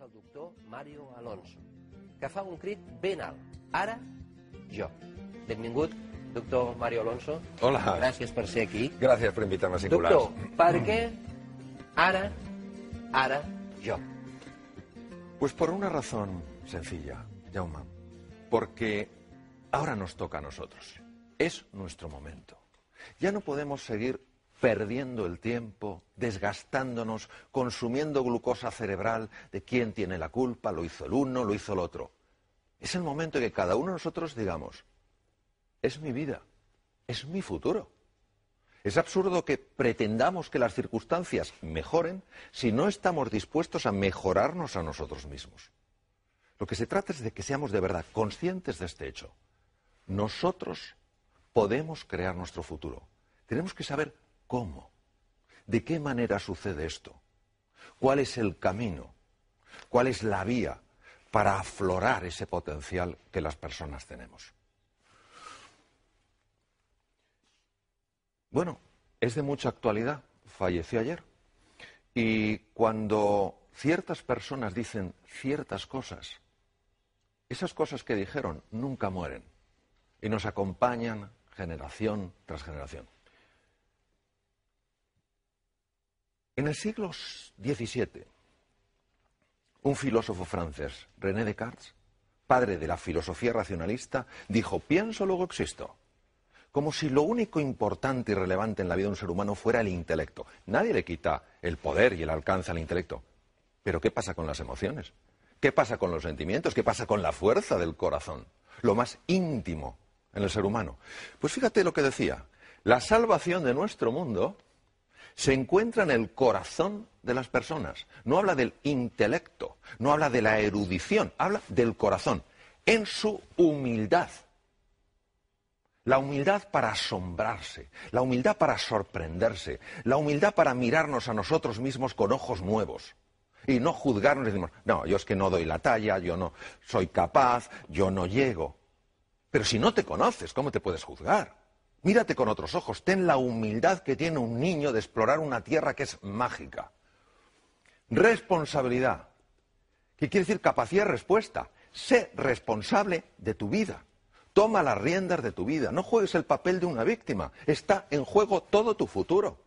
és el doctor Mario Alonso, que fa un crit ben alt. Ara, jo. Benvingut, doctor Mario Alonso. Hola. Gràcies per ser aquí. Gracias por invitarme a Singulars. Doctor, per què ara, ara, jo? Pues por una razón sencilla, Jaume. Porque ahora nos toca a nosotros. Es nuestro momento. Ya no podemos seguir perdiendo el tiempo, desgastándonos, consumiendo glucosa cerebral de quién tiene la culpa, lo hizo el uno, lo hizo el otro. Es el momento en que cada uno de nosotros digamos, es mi vida, es mi futuro. Es absurdo que pretendamos que las circunstancias mejoren si no estamos dispuestos a mejorarnos a nosotros mismos. Lo que se trata es de que seamos de verdad conscientes de este hecho. Nosotros podemos crear nuestro futuro. Tenemos que saber cómo, de qué manera sucede esto, cuál es el camino, cuál es la vía para aflorar ese potencial que las personas tenemos. Bueno, es de mucha actualidad. Falleció ayer. Y cuando ciertas personas dicen ciertas cosas, esas cosas que dijeron nunca mueren y nos acompañan generación tras generación. En el siglo XVII, un filósofo francés, René Descartes, padre de la filosofía racionalista, dijo, pienso, luego existo. Como si lo único importante y relevante en la vida de un ser humano fuera el intelecto. Nadie le quita el poder y el alcance al intelecto. Pero ¿qué pasa con las emociones? ¿Qué pasa con los sentimientos? ¿Qué pasa con la fuerza del corazón? Lo más íntimo en el ser humano. Pues fíjate lo que decía. La salvación de nuestro mundo se encuentra en el corazón de las personas. No habla del intelecto, no habla de la erudición, habla del corazón, en su humildad. La humildad para asombrarse, la humildad para sorprenderse, la humildad para mirarnos a nosotros mismos con ojos nuevos y no juzgarnos y decimos, no, yo es que no doy la talla, yo no soy capaz, yo no llego. Pero si no te conoces, ¿cómo te puedes juzgar? Mírate con otros ojos, ten la humildad que tiene un niño de explorar una tierra que es mágica. Responsabilidad, que quiere decir capacidad de respuesta. Sé responsable de tu vida. Toma las riendas de tu vida. No juegues el papel de una víctima. Está en juego todo tu futuro.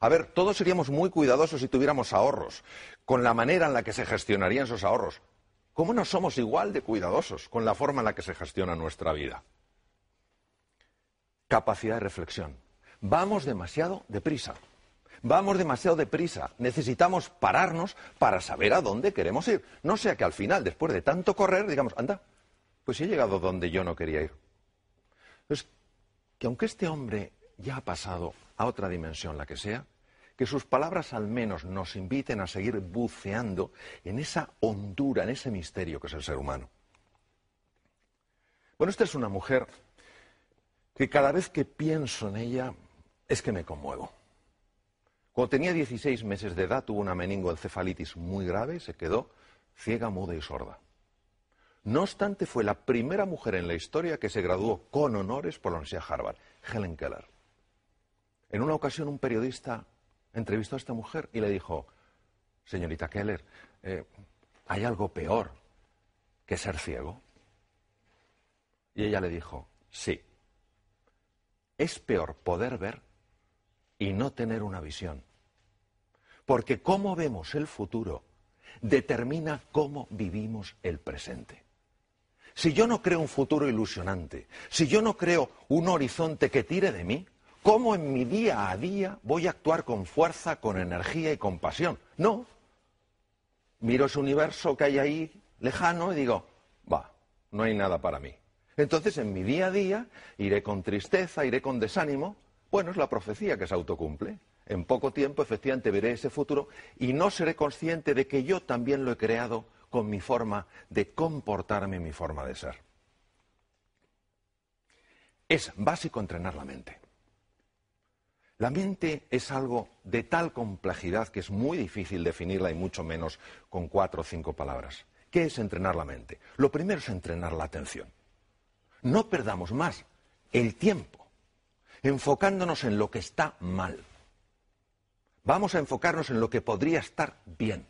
A ver, todos seríamos muy cuidadosos si tuviéramos ahorros, con la manera en la que se gestionarían esos ahorros. ¿Cómo no somos igual de cuidadosos con la forma en la que se gestiona nuestra vida? Capacidad de reflexión. Vamos demasiado deprisa. Vamos demasiado deprisa. Necesitamos pararnos para saber a dónde queremos ir. No sea que al final, después de tanto correr, digamos, anda, pues he llegado donde yo no quería ir. Entonces, que aunque este hombre ya ha pasado a otra dimensión, la que sea, que sus palabras al menos nos inviten a seguir buceando en esa hondura, en ese misterio que es el ser humano. Bueno, esta es una mujer que cada vez que pienso en ella es que me conmuevo. Cuando tenía 16 meses de edad tuvo una meningoencefalitis muy grave y se quedó ciega, muda y sorda. No obstante, fue la primera mujer en la historia que se graduó con honores por la Universidad Harvard, Helen Keller. En una ocasión un periodista entrevistó a esta mujer y le dijo, señorita Keller, eh, ¿hay algo peor que ser ciego? Y ella le dijo, sí, es peor poder ver y no tener una visión. Porque cómo vemos el futuro determina cómo vivimos el presente. Si yo no creo un futuro ilusionante, si yo no creo un horizonte que tire de mí, ¿cómo en mi día a día voy a actuar con fuerza, con energía y con pasión? No. Miro ese universo que hay ahí lejano y digo, va, no hay nada para mí. Entonces en mi día a día iré con tristeza, iré con desánimo, Bueno, es la profecía que se autocumple. En poco tiempo, efectivamente, veré ese futuro y no seré consciente de que yo también lo he creado con mi forma de comportarme, mi forma de ser. Es básico entrenar la mente. La mente es algo de tal complejidad que es muy difícil definirla y mucho menos con cuatro o cinco palabras. ¿Qué es entrenar la mente? Lo primero es entrenar la atención. No perdamos más el tiempo enfocándonos en lo que está mal. Vamos a enfocarnos en lo que podría estar bien.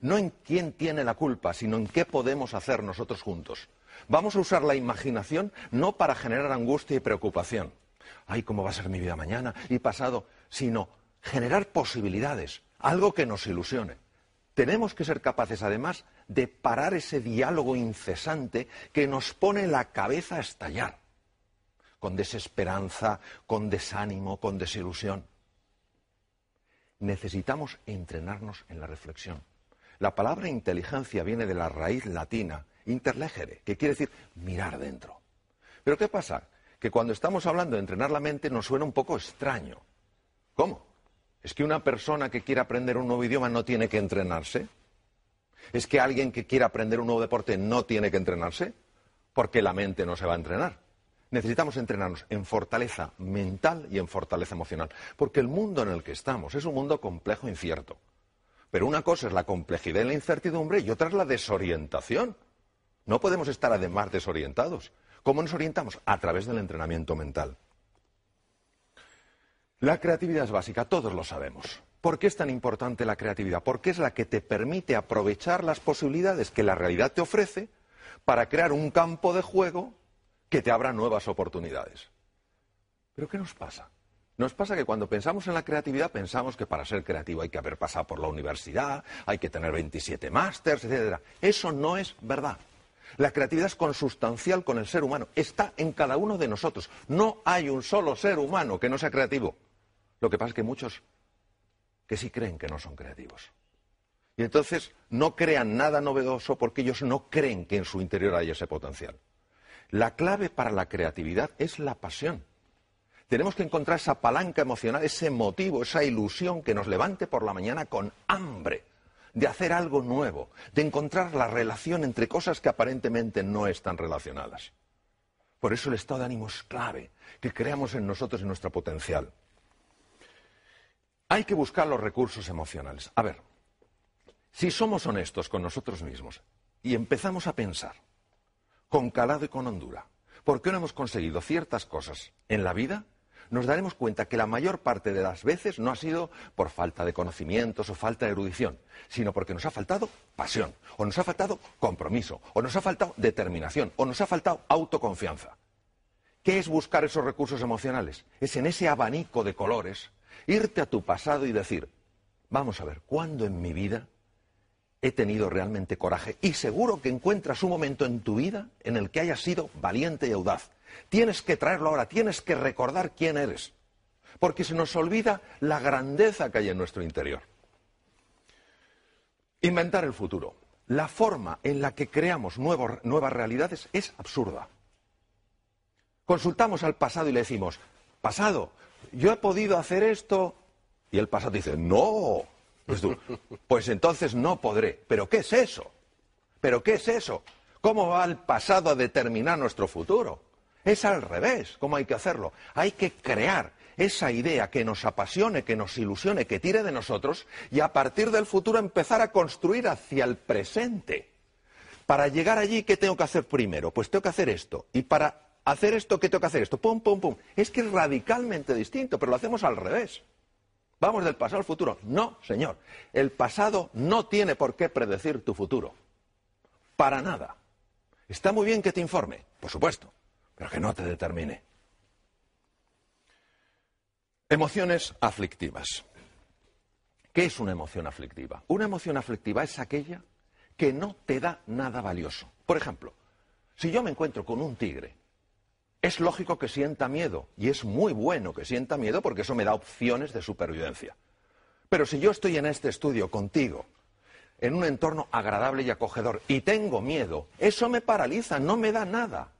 No en quién tiene la culpa, sino en qué podemos hacer nosotros juntos. Vamos a usar la imaginación no para generar angustia y preocupación. Ay, ¿cómo va a ser mi vida mañana y pasado? Sino generar posibilidades, algo que nos ilusione. Tenemos que ser capaces, además, de parar ese diálogo incesante que nos pone la cabeza a estallar, con desesperanza, con desánimo, con desilusión. Necesitamos entrenarnos en la reflexión. La palabra inteligencia viene de la raíz latina interlegere, que quiere decir mirar dentro. Pero ¿qué pasa? Que cuando estamos hablando de entrenar la mente nos suena un poco extraño. ¿Cómo? ¿Es que una persona que quiere aprender un nuevo idioma no tiene que entrenarse? ¿Es que alguien que quiere aprender un nuevo deporte no tiene que entrenarse? Porque la mente no se va a entrenar. Necesitamos entrenarnos en fortaleza mental y en fortaleza emocional. Porque el mundo en el que estamos es un mundo complejo e incierto. Pero una cosa es la complejidad y la incertidumbre y otra es la desorientación. No podemos estar además desorientados. ¿Cómo nos orientamos? A través del entrenamiento mental. La creatividad es básica, todos lo sabemos. ¿Por qué es tan importante la creatividad? Porque es la que te permite aprovechar las posibilidades que la realidad te ofrece para crear un campo de juego que te abra nuevas oportunidades. ¿Pero qué nos pasa? Nos pasa que cuando pensamos en la creatividad pensamos que para ser creativo hay que haber pasado por la universidad, hay que tener 27 másters, etc. Eso no es verdad. La creatividad es consustancial con el ser humano, está en cada uno de nosotros. No hay un solo ser humano que no sea creativo. Lo que pasa es que muchos que sí creen que no son creativos. Y entonces no crean nada novedoso porque ellos no creen que en su interior hay ese potencial. La clave para la creatividad es la pasión. Tenemos que encontrar esa palanca emocional, ese motivo, esa ilusión que nos levante por la mañana con hambre de hacer algo nuevo, de encontrar la relación entre cosas que aparentemente no están relacionadas. Por eso el estado de ánimo es clave, que creamos en nosotros y nuestro potencial. Hay que buscar los recursos emocionales. A ver, si somos honestos con nosotros mismos y empezamos a pensar con calado y con hondura, ¿por qué no hemos conseguido ciertas cosas en la vida? nos daremos cuenta que la mayor parte de las veces no ha sido por falta de conocimientos o falta de erudición, sino porque nos ha faltado pasión, o nos ha faltado compromiso, o nos ha faltado determinación, o nos ha faltado autoconfianza. ¿Qué es buscar esos recursos emocionales? Es en ese abanico de colores irte a tu pasado y decir, vamos a ver, ¿cuándo en mi vida he tenido realmente coraje? Y seguro que encuentras un momento en tu vida en el que hayas sido valiente y audaz Tienes que traerlo ahora, tienes que recordar quién eres, porque se nos olvida la grandeza que hay en nuestro interior. Inventar el futuro. La forma en la que creamos nuevas realidades es absurda. Consultamos al pasado y le decimos, pasado, yo he podido hacer esto. Y el pasado dice, no. Pues, entonces no podré. ¿Pero qué es eso? ¿Pero qué es eso? ¿Cómo va el pasado a determinar nuestro futuro? Es al revés, ¿cómo hay que hacerlo? Hay que crear esa idea que nos apasione, que nos ilusione, que tire de nosotros y a partir del futuro empezar a construir hacia el presente. Para llegar allí, ¿qué tengo que hacer primero? Pues tengo que hacer esto. Y para hacer esto, ¿qué tengo que hacer esto? Pum, pum, pum. Es que es radicalmente distinto, pero lo hacemos al revés. Vamos del pasado al futuro. No, señor. El pasado no tiene por qué predecir tu futuro. Para nada. Está muy bien que te informe, por supuesto pero que no te determine. Emociones aflictivas. ¿Qué es una emoción aflictiva? Una emoción aflictiva es aquella que no te da nada valioso. Por ejemplo, si yo me encuentro con un tigre, es lógico que sienta miedo, y es muy bueno que sienta miedo porque eso me da opciones de supervivencia. Pero si yo estoy en este estudio contigo, en un entorno agradable y acogedor, y tengo miedo, eso me paraliza, no me da nada.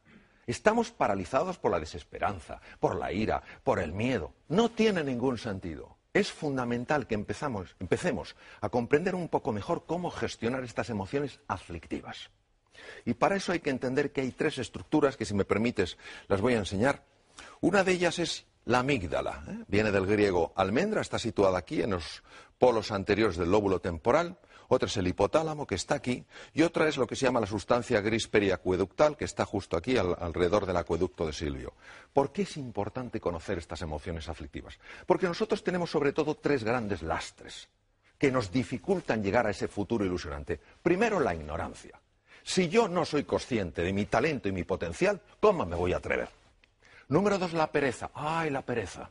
Estamos paralizados por la desesperanza, por la ira, por el miedo. No tiene ningún sentido. Es fundamental que empezamos, empecemos a comprender un poco mejor cómo gestionar estas emociones aflictivas. Y para eso hay que entender que hay tres estructuras que, si me permites, las voy a enseñar. Una de ellas es la amígdala. ¿eh? Viene del griego almendra, está situada aquí en los polos anteriores del lóbulo temporal. Otra es el hipotálamo, que está aquí. Y otra es lo que se llama la sustancia gris periacueductal, que está justo aquí, al- alrededor del acueducto de Silvio. ¿Por qué es importante conocer estas emociones aflictivas? Porque nosotros tenemos sobre todo tres grandes lastres que nos dificultan llegar a ese futuro ilusionante. Primero, la ignorancia. Si yo no soy consciente de mi talento y mi potencial, ¿cómo me voy a atrever? Número dos, la pereza. ¡Ay, la pereza!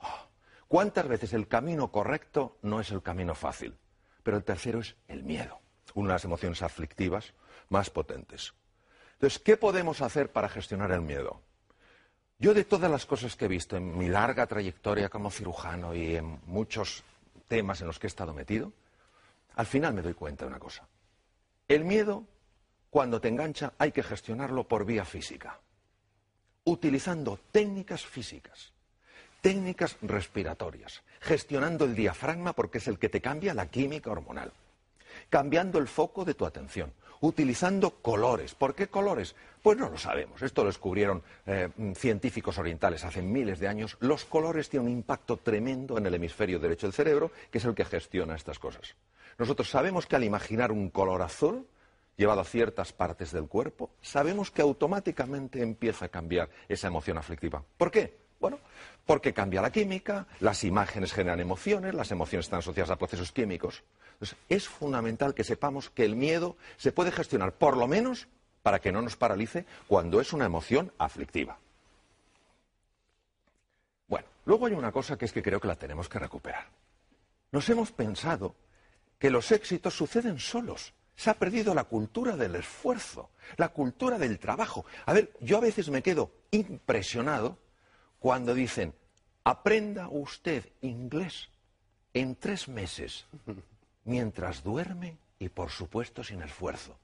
Ah, ¿Cuántas veces el camino correcto no es el camino fácil? Pero el tercero es el miedo, una de las emociones aflictivas más potentes. Entonces, ¿qué podemos hacer para gestionar el miedo? Yo de todas las cosas que he visto en mi larga trayectoria como cirujano y en muchos temas en los que he estado metido, al final me doy cuenta de una cosa. El miedo, cuando te engancha, hay que gestionarlo por vía física utilizando técnicas físicas, técnicas respiratorias, gestionando el diafragma porque es el que te cambia la química hormonal, cambiando el foco de tu atención, utilizando colores. ¿Por qué colores? Pues no lo sabemos. Esto lo descubrieron eh, científicos orientales hace miles de años. Los colores tienen un impacto tremendo en el hemisferio derecho del cerebro, que es el que gestiona estas cosas. Nosotros sabemos que al imaginar un color azul, llevado a ciertas partes del cuerpo, sabemos que automáticamente empieza a cambiar esa emoción aflictiva. ¿Por qué? Bueno, porque cambia la química, las imágenes generan emociones, las emociones están asociadas a procesos químicos. Entonces, es fundamental que sepamos que el miedo se puede gestionar, por lo menos, para que no nos paralice cuando es una emoción aflictiva. Bueno, luego hay una cosa que es que creo que la tenemos que recuperar. Nos hemos pensado que los éxitos suceden solos. Se ha perdido la cultura del esfuerzo, la cultura del trabajo. A ver, yo a veces me quedo impresionado cuando dicen, aprenda usted inglés en tres meses, mientras duerme y por supuesto sin esfuerzo.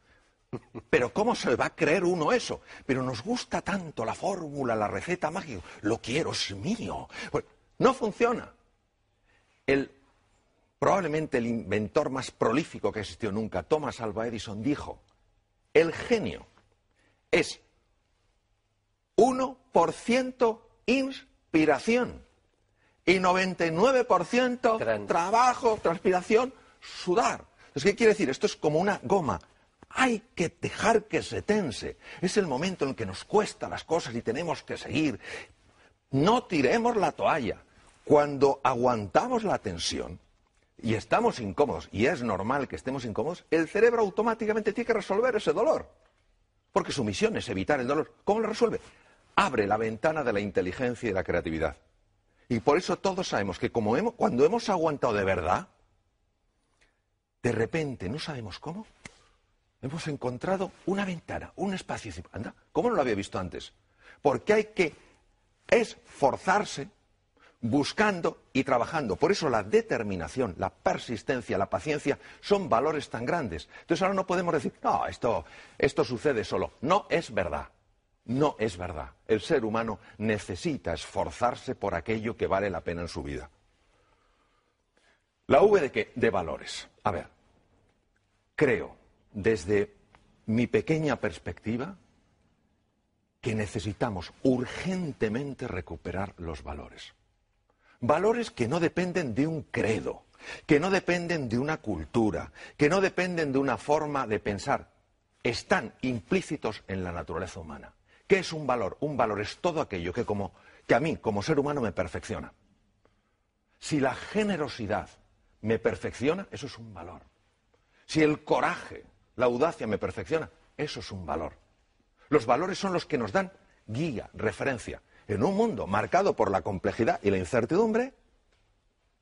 Pero ¿cómo se va a creer uno eso? Pero nos gusta tanto la fórmula, la receta mágica. Lo quiero, es mío. Pues, no funciona. El probablemente el inventor más prolífico que existió nunca, Thomas Alva Edison, dijo, el genio es 1% inspiración y 99% Tran- trabajo, transpiración, sudar. Entonces, ¿qué quiere decir? Esto es como una goma. Hay que dejar que se tense. Es el momento en el que nos cuesta las cosas y tenemos que seguir. No tiremos la toalla. Cuando aguantamos la tensión, y estamos incómodos, y es normal que estemos incómodos, el cerebro automáticamente tiene que resolver ese dolor. Porque su misión es evitar el dolor. ¿Cómo lo resuelve? Abre la ventana de la inteligencia y la creatividad. Y por eso todos sabemos que como hemos, cuando hemos aguantado de verdad, de repente, no sabemos cómo, hemos encontrado una ventana, un espacio. Anda, ¿cómo no lo había visto antes? Porque hay que esforzarse buscando y trabajando. Por eso la determinación, la persistencia, la paciencia son valores tan grandes. Entonces ahora no podemos decir, no, esto, esto sucede solo. No es verdad. No es verdad. El ser humano necesita esforzarse por aquello que vale la pena en su vida. La V de qué? De valores. A ver, creo, desde mi pequeña perspectiva, que necesitamos urgentemente recuperar los valores. Valores que no dependen de un credo, que no dependen de una cultura, que no dependen de una forma de pensar. Están implícitos en la naturaleza humana. ¿Qué es un valor? Un valor es todo aquello que, como, que a mí, como ser humano, me perfecciona. Si la generosidad me perfecciona, eso es un valor. Si el coraje, la audacia me perfecciona, eso es un valor. Los valores son los que nos dan guía, referencia. En un mundo marcado por la complejidad y la incertidumbre,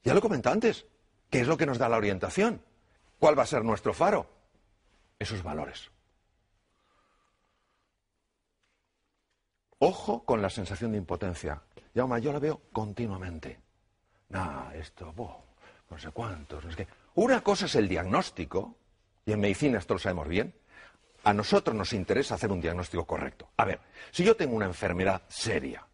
ya lo he comentado antes, ¿qué es lo que nos da la orientación? ¿Cuál va a ser nuestro faro? Esos valores. Ojo con la sensación de impotencia. Yauma, yo la veo continuamente. No, esto, boh, no sé cuántos, no sé qué. Una cosa es el diagnóstico, y en medicina esto lo sabemos bien. a nosotros nos interesa hacer un diagnóstico correcto. A ver, si yo tengo una enfermedad seria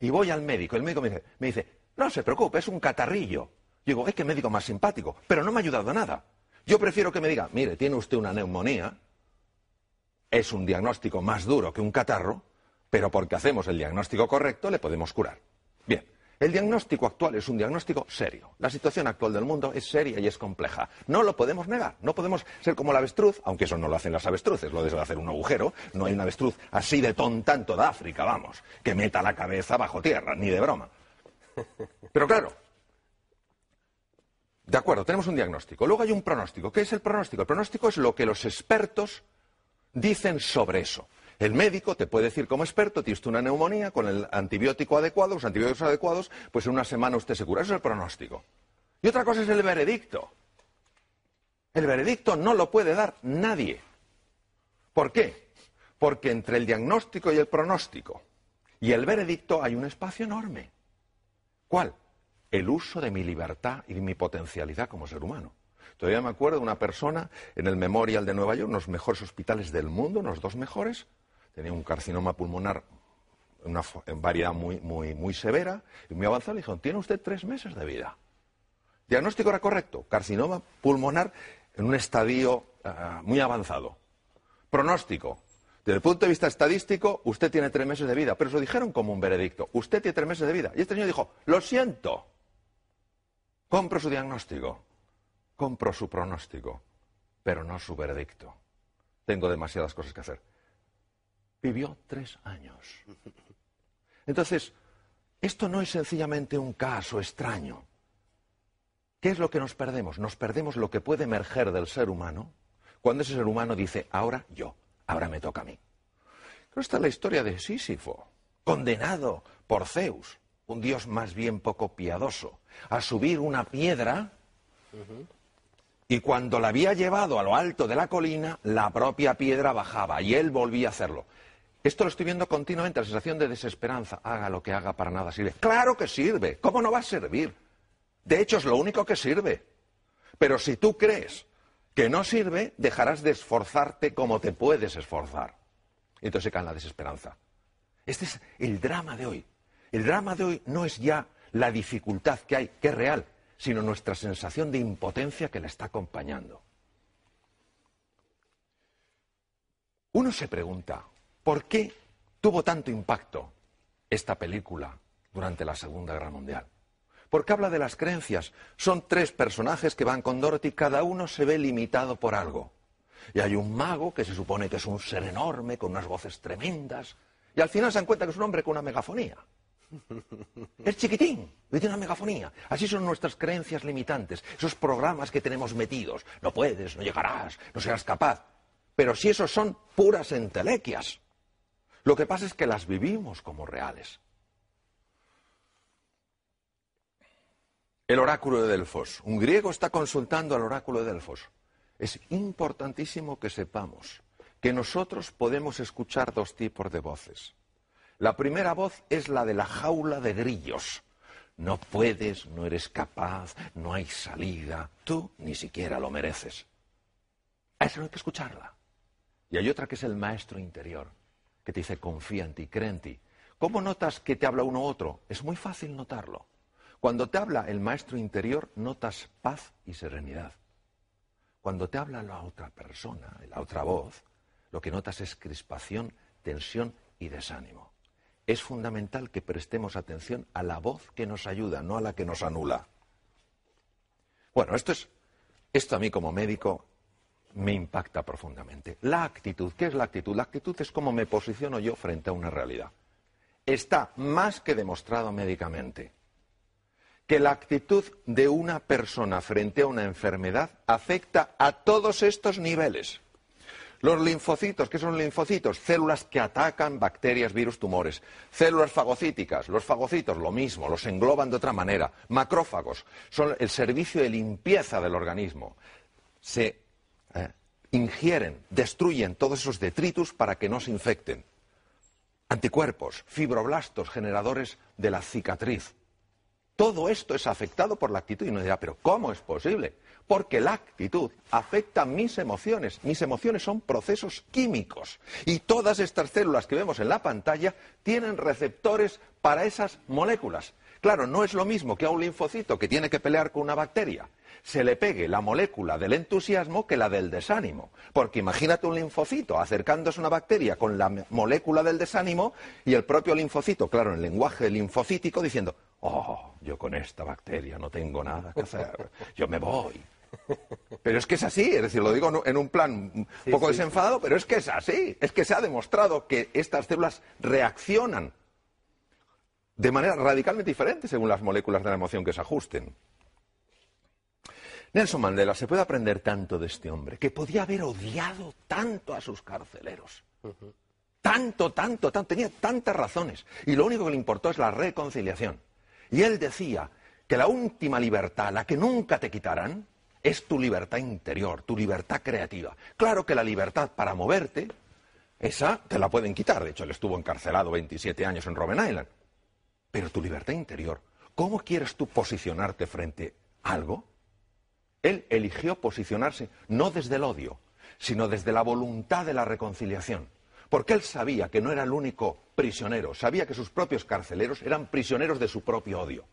y voy al médico, el médico me dice, me dice no se preocupe, es un catarrillo. Digo, es que médico más simpático, pero no me ha ayudado nada. Yo prefiero que me diga, mire, tiene usted una neumonía, es un diagnóstico más duro que un catarro, pero porque hacemos el diagnóstico correcto le podemos curar. Bien, el diagnóstico actual es un diagnóstico serio. La situación actual del mundo es seria y es compleja. No lo podemos negar. No podemos ser como la avestruz, aunque eso no lo hacen las avestruces, lo de hacer un agujero. No hay una avestruz así de tonta en toda África, vamos, que meta la cabeza bajo tierra, ni de broma. Pero claro, de acuerdo, tenemos un diagnóstico. Luego hay un pronóstico. ¿Qué es el pronóstico? El pronóstico es lo que los expertos dicen sobre eso. El médico te puede decir como experto, tienes una neumonía con el antibiótico adecuado, los antibióticos adecuados, pues en una semana usted se cura. Eso es el pronóstico. Y otra cosa es el veredicto. El veredicto no lo puede dar nadie. ¿Por qué? Porque entre el diagnóstico y el pronóstico y el veredicto hay un espacio enorme. ¿Cuál? el uso de mi libertad y de mi potencialidad como ser humano. Todavía me acuerdo de una persona en el Memorial de Nueva York, uno de los mejores hospitales del mundo, unos dos mejores, tenía un carcinoma pulmonar una, variedad muy, muy, muy severa y muy avanzado. Le dijeron, tiene usted tres meses de vida. Diagnóstico era correcto, carcinoma pulmonar en un estadio ah, muy avanzado. Pronóstico, desde el punto de vista estadístico, usted tiene tres meses de vida, pero se dijeron como un veredicto. Usted tiene tres meses de vida. Y este señor dijo, lo siento, Compro su diagnóstico, compro su pronóstico, pero no su veredicto. Tengo demasiadas cosas que hacer. Vivió tres años. Entonces, esto no es sencillamente un caso extraño. ¿Qué es lo que nos perdemos? Nos perdemos lo que puede emerger del ser humano cuando ese ser humano dice, ahora yo, ahora me toca a mí. esta es la historia de Sísifo, condenado por Zeus un Dios más bien poco piadoso, a subir una piedra y cuando la había llevado a lo alto de la colina, la propia piedra bajaba y él volvía a hacerlo. Esto lo estoy viendo continuamente, la sensación de desesperanza. Haga lo que haga, para nada sirve. Claro que sirve. ¿Cómo no va a servir? De hecho, es lo único que sirve. Pero si tú crees que no sirve, dejarás de esforzarte como te puedes esforzar. Y entonces se cae en la desesperanza. Este es el drama de hoy. El drama de hoy no es ya la dificultad que hay, que es real, sino nuestra sensación de impotencia que la está acompañando. Uno se pregunta, ¿por qué tuvo tanto impacto esta película durante la Segunda Guerra Mundial? Porque habla de las creencias. Son tres personajes que van con Dorothy, cada uno se ve limitado por algo. Y hay un mago que se supone que es un ser enorme, con unas voces tremendas, y al final se dan cuenta que es un hombre con una megafonía. Es chiquitín y tiene una megafonía. Así son nuestras creencias limitantes, esos programas que tenemos metidos. No puedes, no llegarás, no serás capaz. Pero si esos son puras entelequias. Lo que pasa es que las vivimos como reales. El oráculo de Delfos. Un griego está consultando al oráculo de Delfos. Es importantísimo que sepamos que nosotros podemos escuchar dos tipos de voces. La primera voz es la de la jaula de grillos. No puedes, no eres capaz, no hay salida, tú ni siquiera lo mereces. A eso no hay que escucharla. Y hay otra que es el maestro interior, que te dice confía en ti, cree en ti. ¿Cómo notas que te habla uno u otro? Es muy fácil notarlo. Cuando te habla el maestro interior, notas paz y serenidad. Cuando te habla la otra persona, la otra voz, lo que notas es crispación, tensión y desánimo es fundamental que prestemos atención a la voz que nos ayuda, no a la que nos anula. Bueno, esto es esto a mí como médico me impacta profundamente. La actitud, ¿qué es la actitud? La actitud es cómo me posiciono yo frente a una realidad. Está más que demostrado médicamente que la actitud de una persona frente a una enfermedad afecta a todos estos niveles. Los linfocitos, ¿qué son linfocitos? Células que atacan bacterias, virus, tumores. Células fagocíticas, los fagocitos, lo mismo, los engloban de otra manera. Macrófagos, son el servicio de limpieza del organismo. Se eh, ingieren, destruyen todos esos detritus para que no se infecten. Anticuerpos, fibroblastos, generadores de la cicatriz. Todo esto es afectado por la actitud y uno dirá, pero ¿cómo es posible? Porque la actitud afecta mis emociones. Mis emociones son procesos químicos y todas estas células que vemos en la pantalla tienen receptores para esas moléculas. Claro, no es lo mismo que a un linfocito que tiene que pelear con una bacteria se le pegue la molécula del entusiasmo que la del desánimo. Porque imagínate un linfocito acercándose a una bacteria con la molécula del desánimo y el propio linfocito, claro, en el lenguaje linfocítico, diciendo, oh, yo con esta bacteria no tengo nada que hacer, yo me voy. Pero es que es así, es decir, lo digo en un plan un poco desenfadado, pero es que es así, es que se ha demostrado que estas células reaccionan de manera radicalmente diferente según las moléculas de la emoción que se ajusten. Nelson Mandela se puede aprender tanto de este hombre, que podía haber odiado tanto a sus carceleros. Tanto, tanto, tanto, tenía tantas razones. Y lo único que le importó es la reconciliación. Y él decía que la última libertad, la que nunca te quitarán, es tu libertad interior, tu libertad creativa. Claro que la libertad para moverte, esa te la pueden quitar. De hecho, él estuvo encarcelado 27 años en Robben Island. Pero tu libertad interior, ¿cómo quieres tú posicionarte frente a algo? Él eligió posicionarse no desde el odio, sino desde la voluntad de la reconciliación. Porque él sabía que no era el único prisionero, sabía que sus propios carceleros eran prisioneros de su propio odio.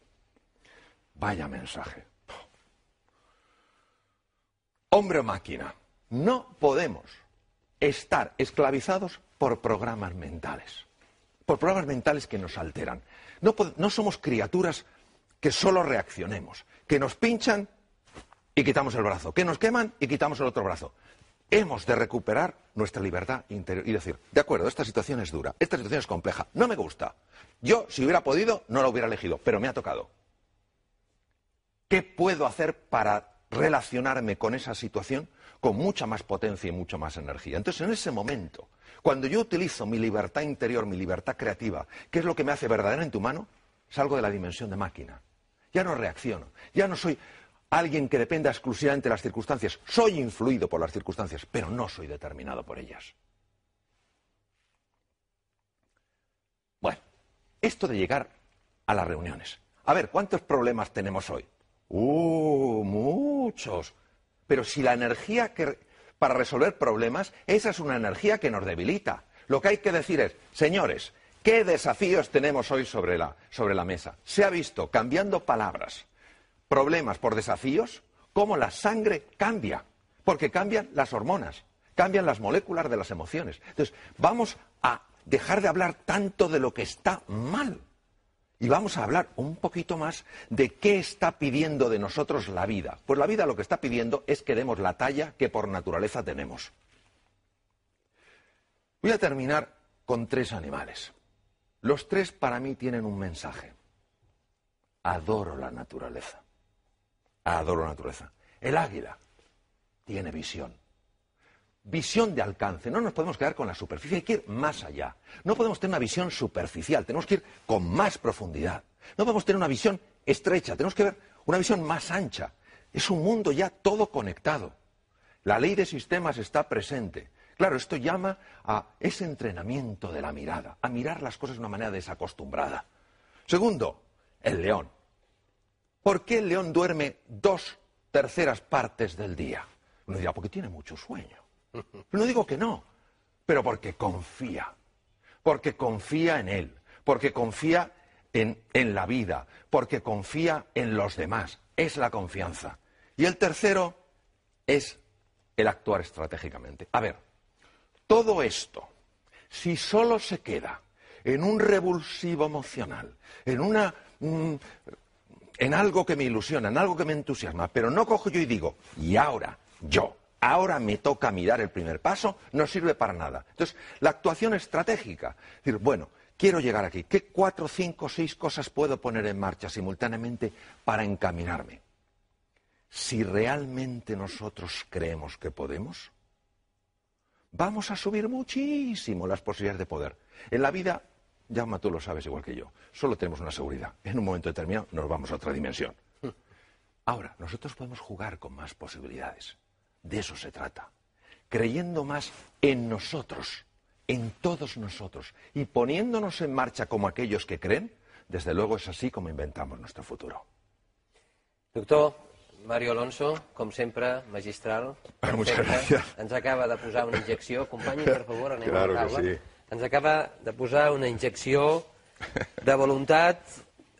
Vaya mensaje. Hombre o máquina, no podemos estar esclavizados por programas mentales, por programas mentales que nos alteran. No, somos criaturas que solo reaccionemos, que nos pinchan y quitamos el brazo, que nos queman y quitamos el otro brazo. Hemos de recuperar nuestra libertad interior y decir, de acuerdo, esta situación es dura, esta situación es compleja, no me gusta. Yo, si hubiera podido, no la hubiera elegido, pero me ha tocado. ¿Qué puedo hacer para relacionarme con esa situación con mucha más potencia y mucha más energía? Entonces, en ese momento, cuando yo utilizo mi libertad interior, mi libertad creativa, ¿qué es lo que me hace verdaderamente humano? Salgo de la dimensión de máquina. Ya no reacciono, ya no soy alguien que dependa exclusivamente de las circunstancias. Soy influido por las circunstancias, pero no soy determinado por ellas. Bueno, esto de llegar a las reuniones. A ver, ¿cuántos problemas tenemos hoy? Uh, muchos. Pero si la energía para resolver problemas, esa es una energía que nos debilita. Lo que hay que decir es, señores, ¿qué desafíos tenemos hoy sobre la, sobre la mesa? Se ha visto, cambiando palabras, problemas por desafíos, cómo la sangre cambia, porque cambian las hormonas, cambian las moléculas de las emociones. Entonces, vamos a dejar de hablar tanto de lo que está mal y vamos a hablar un poquito más de qué está pidiendo de nosotros la vida. Pues la vida lo que está pidiendo es que demos la talla que por naturaleza tenemos. Voy a terminar con tres animales. Los tres para mí tienen un mensaje. Adoro la naturaleza. Adoro la naturaleza. El águila tiene visión. Visión de alcance. No nos podemos quedar con la superficie, hay que ir más allá. No podemos tener una visión superficial, tenemos que ir con más profundidad. No podemos tener una visión estrecha, tenemos que ver una visión más ancha. Es un mundo ya todo conectado. La ley de sistemas está presente. Claro, esto llama a ese entrenamiento de la mirada, a mirar las cosas de una manera desacostumbrada. Segundo, el león. ¿Por qué el león duerme dos terceras partes del día? Uno dirá, porque tiene mucho sueño. No digo que no, pero porque confía. Porque confía en él. Porque confía en, en la vida. Porque confía en los demás. Es la confianza. Y el tercero es el actuar estratégicamente. A ver, todo esto, si solo se queda en un revulsivo emocional, en una mm, en algo que me ilusiona, en algo que me entusiasma, pero no cojo yo y digo, y ahora, yo, ahora me toca mirar el primer paso, no sirve para nada. Entonces, la actuación estratégica, es decir, bueno, quiero llegar aquí, ¿qué cuatro, cinco, seis cosas puedo poner en marcha simultáneamente para encaminarme? Si realmente nosotros creemos que podemos, vamos a subir muchísimo las posibilidades de poder. En la vida Llama, tú lo sabes igual que yo. Solo tenemos una seguridad. En un momento determinado nos vamos a otra dimensión. Ahora, nosotros podemos jugar con más posibilidades. De eso se trata. Creyendo más en nosotros, en todos nosotros, y poniéndonos en marcha como aquellos que creen, Desde luego es así como inventamos nuestro futuro. Doctor Mario Alonso, com sempre, magistral. Muchas perfecte. gracias. Ens acaba de posar una injecció. Acompanyi, per favor, anem Claro a la taula. sí. Ens acaba de posar una injecció de voluntat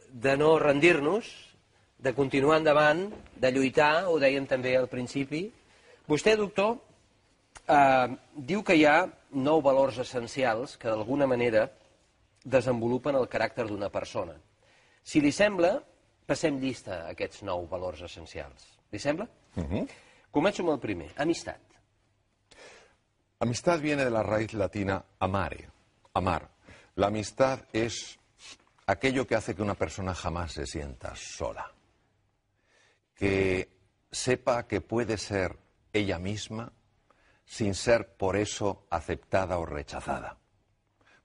de no rendir-nos, de continuar endavant, de lluitar, ho dèiem també al principi. Vostè, doctor, eh, diu que hi ha nou valors essencials que d'alguna manera desenvolupen el caràcter d'una persona. Si li sembla, passem llista a aquests nou valors essencials. Li sembla? Començo amb el primer, amistat. Amistad viene de la raíz latina amare, amar. La amistad es aquello que hace que una persona jamás se sienta sola. Que sepa que puede ser ella misma sin ser por eso aceptada o rechazada.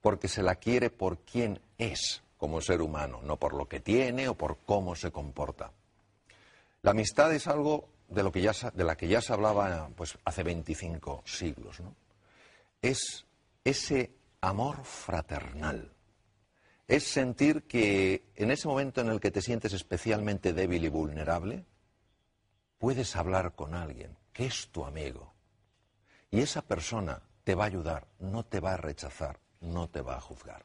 Porque se la quiere por quien es como ser humano, no por lo que tiene o por cómo se comporta. La amistad es algo de, lo que ya, de la que ya se hablaba pues, hace 25 siglos. ¿no? Es ese amor fraternal. Es sentir que en ese momento en el que te sientes especialmente débil y vulnerable, puedes hablar con alguien que es tu amigo. Y esa persona te va a ayudar, no te va a rechazar, no te va a juzgar.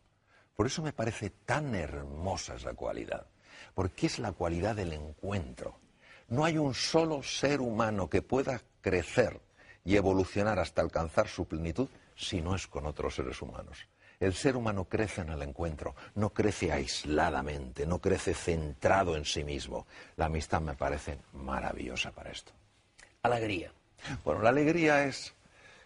Por eso me parece tan hermosa esa cualidad, porque es la cualidad del encuentro. No hay un solo ser humano que pueda crecer y evolucionar hasta alcanzar su plenitud si no es con otros seres humanos. El ser humano crece en el encuentro, no crece aisladamente, no crece centrado en sí mismo. La amistad me parece maravillosa para esto. Alegria. Bueno, la alegría es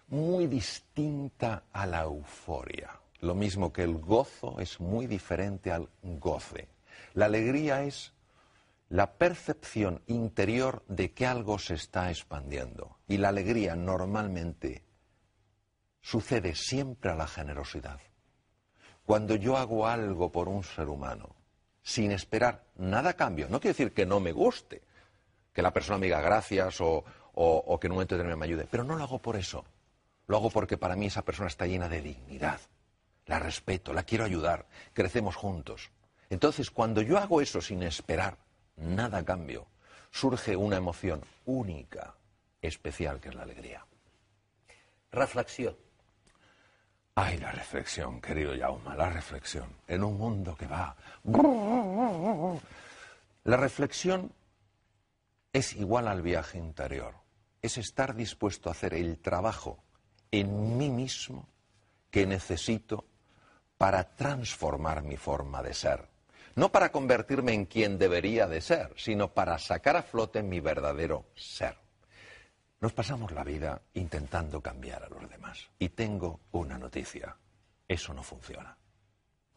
muy distinta a la euforia. Lo mismo que el gozo es muy diferente al goce. La alegría es la percepción interior de que algo se está expandiendo. Y la alegría normalmente sucede siempre a la generosidad. Cuando yo hago algo por un ser humano, sin esperar nada a cambio, no quiere decir que no me guste, que la persona me diga gracias o, o- que en un momento determinado me ayude, pero no lo hago por eso. Lo hago porque para mí esa persona está llena de dignidad. La respeto, la quiero ayudar, crecemos juntos. Entonces, cuando yo hago eso sin esperar nada a cambio, surge una emoción única, especial, que es la alegría. Reflexió. Ay, la reflexión, querido Yauma, la reflexión. En un mundo que va. La reflexión es igual al viaje interior. Es estar dispuesto a hacer el trabajo en mí mismo que necesito para transformar mi forma de ser. No para convertirme en quien debería de ser, sino para sacar a flote mi verdadero ser. Nos pasamos la vida intentando cambiar a los demás. Y tengo una noticia. Eso no funciona.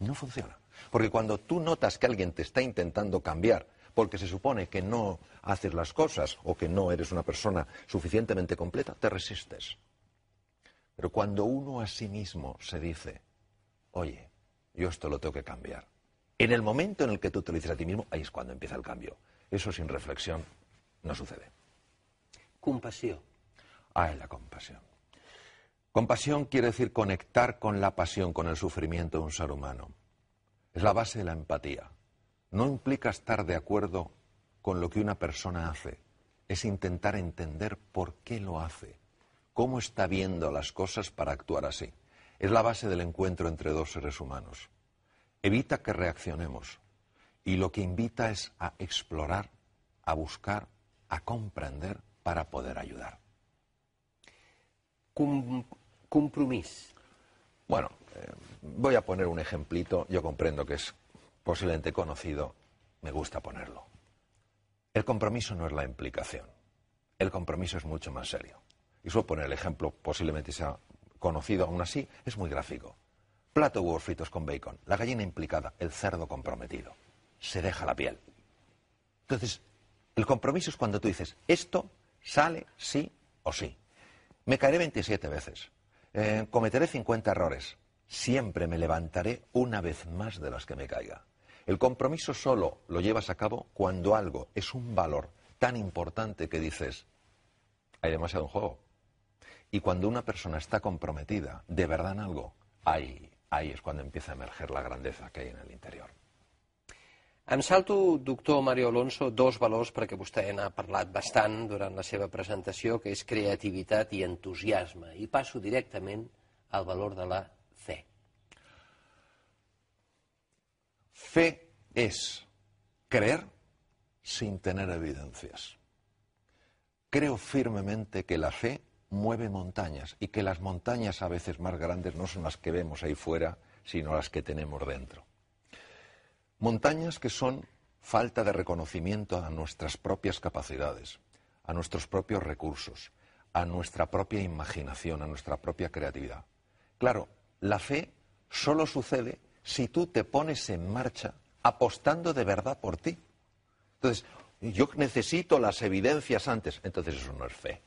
No funciona. Porque cuando tú notas que alguien te está intentando cambiar, porque se supone que no haces las cosas o que no eres una persona suficientemente completa, te resistes. Pero cuando uno a sí mismo se dice, oye, yo esto lo tengo que cambiar, en el momento en el que tú te lo dices a ti mismo, ahí es cuando empieza el cambio. Eso sin reflexión no sucede. Compassió. Ay, la compasión. Compasión quiere decir conectar con la pasión, con el sufrimiento de un ser humano. Es la base de la empatía. No implica estar de acuerdo con lo que una persona hace. Es intentar entender por qué lo hace, cómo está viendo las cosas para actuar así. Es la base del encuentro entre dos seres humanos. Evita que reaccionemos y lo que invita es a explorar, a buscar, a comprender para poder ayudar. Com compromís. Bueno, eh, voy a poner un ejemplito, yo comprendo que es posiblemente conocido, me gusta ponerlo. El compromiso no es la implicación, el compromiso es mucho más serio. Y suelo poner el ejemplo, posiblemente sea conocido aún así, es muy gráfico. Plato de huevos fritos con bacon, la gallina implicada, el cerdo comprometido. Se deja la piel. Entonces, el compromiso es cuando tú dices, esto sale sí o sí. Me caeré 27 veces. Eh, cometeré 50 errores. Siempre me levantaré una vez más de las que me caiga. El compromiso solo lo llevas a cabo cuando algo es un valor tan importante que dices, hay demasiado en juego. Y cuando una persona está comprometida de verdad en algo, ahí, ahí es cuando empieza a emerger la grandeza que hay en el interior. Em salto, doctor Mario Alonso, dos valors perquè vostè n'ha parlat bastant durant la seva presentació, que és creativitat i entusiasme. I passo directament al valor de la fe. Es creer sin tener evidencias. Creo firmemente que la fe mueve montañas y que las montañas a veces más grandes no son las que vemos ahí fuera, sino las que tenemos dentro. Montañas que son falta de reconocimiento a nuestras propias capacidades, a nuestros propios recursos, a nuestra propia imaginación, a nuestra propia creatividad. Claro, la fe solo sucede si tú te pones en marcha apostando de verdad por ti. Entonces, yo necesito las evidencias antes, entonces eso no es fe.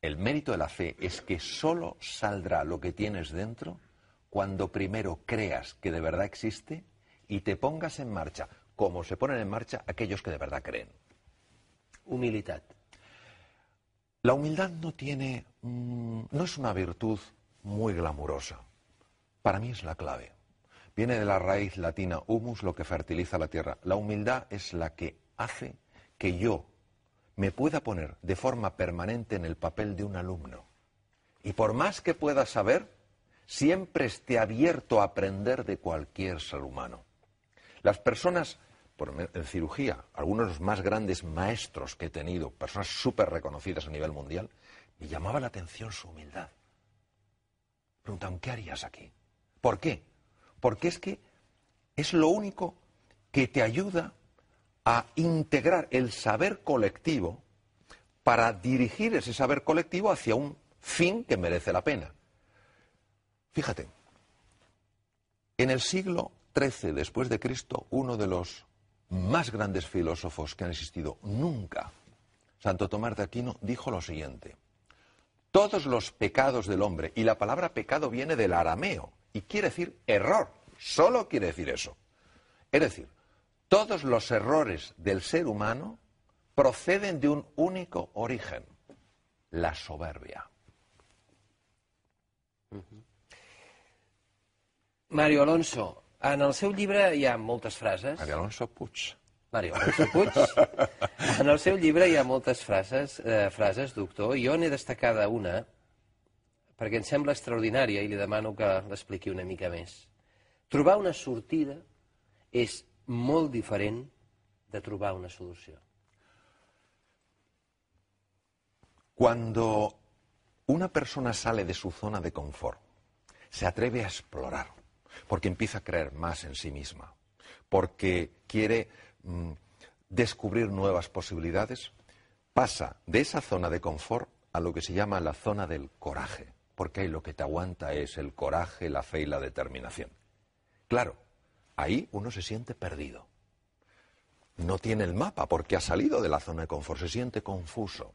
El mérito de la fe es que solo saldrá lo que tienes dentro cuando primero creas que de verdad existe y te pongas en marcha, como se ponen en marcha aquellos que de verdad creen. Humilitat. La humildad no tiene, mm, no es una virtud muy glamurosa. Para mí es la clave. Viene de la raíz latina humus, lo que fertiliza la tierra. La humildad es la que hace que yo me pueda poner de forma permanente en el papel de un alumno. Y por más que pueda saber, siempre esté abierto a aprender de cualquier ser humano. Las personas, por en cirugía, algunos de los más grandes maestros que he tenido, personas súper reconocidas a nivel mundial, me llamaba la atención su humildad. Preguntaban, ¿qué harías aquí? ¿Por qué? Porque es que es lo único que te ayuda a integrar el saber colectivo para dirigir ese saber colectivo hacia un fin que merece la pena. Fíjate, en el siglo XIII después de Cristo, uno de los más grandes filósofos que han existido nunca, Santo Tomás de Aquino, dijo lo siguiente: todos los pecados del hombre, y la palabra pecado viene del arameo, y quiere decir error, solo quiere decir eso. Es decir, todos los errores del ser humano proceden de un único origen, la soberbia. Mario Alonso, en el seu llibre hi ha moltes frases. María Alonso Puig. Mario Alonso Puig. En el seu llibre hi ha moltes frases, eh, frases, doctor, i jo n'he destacada una perquè em sembla extraordinària i li demano que l'expliqui una mica més. Trobar una sortida és molt diferent de trobar una solució. Cuando una persona sale de su zona de confort, se atreve a explorar, porque empieza a creer más en sí misma, porque quiere mm, descubrir nuevas posibilidades, pasa de esa zona de confort a lo que se llama la zona del coraje, porque lo que te aguanta es el coraje, la fe y la determinación. Claro, ahí uno se siente perdido. No tiene el mapa porque ha salido de la zona de confort, se siente confuso.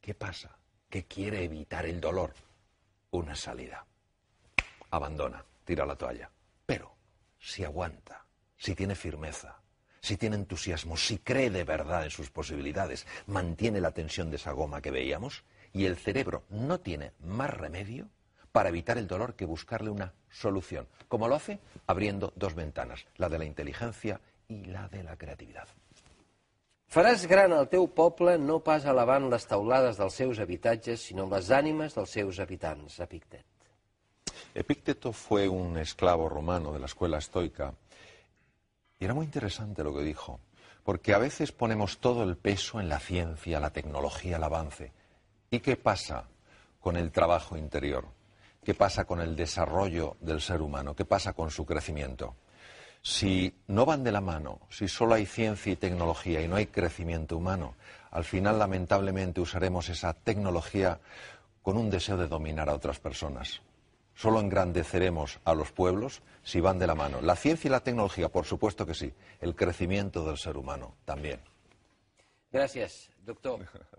¿Qué pasa? Que quiere evitar el dolor. Una salida. Abandona, tira la toalla. Pero si aguanta, si tiene firmeza, si tiene entusiasmo, si cree de verdad en sus posibilidades, mantiene la tensión de esa goma que veíamos, y el cerebro no tiene más remedio para evitar el dolor que buscarle una solución. Como lo hace? Abriendo dos ventanas, la de la inteligencia y la de la creatividad. Faràs gran el teu poble no pas elevant les taulades dels seus habitatges, sinó les ànimes dels seus habitants, Epictet. Epícteto fue un esclavo romano de la escuela estoica y era muy interesante lo que dijo, porque a veces ponemos todo el peso en la ciencia, la tecnología, el avance. ¿Y qué pasa con el trabajo interior? ¿Qué pasa con el desarrollo del ser humano? ¿Qué pasa con su crecimiento? Si no van de la mano, si solo hay ciencia y tecnología y no hay crecimiento humano, al final lamentablemente usaremos esa tecnología con un deseo de dominar a otras personas. Solo engrandeceremos a los pueblos si van de la mano. La ciencia y la tecnología, por supuesto que sí. El crecimiento del ser humano también. Gràcies, doctor.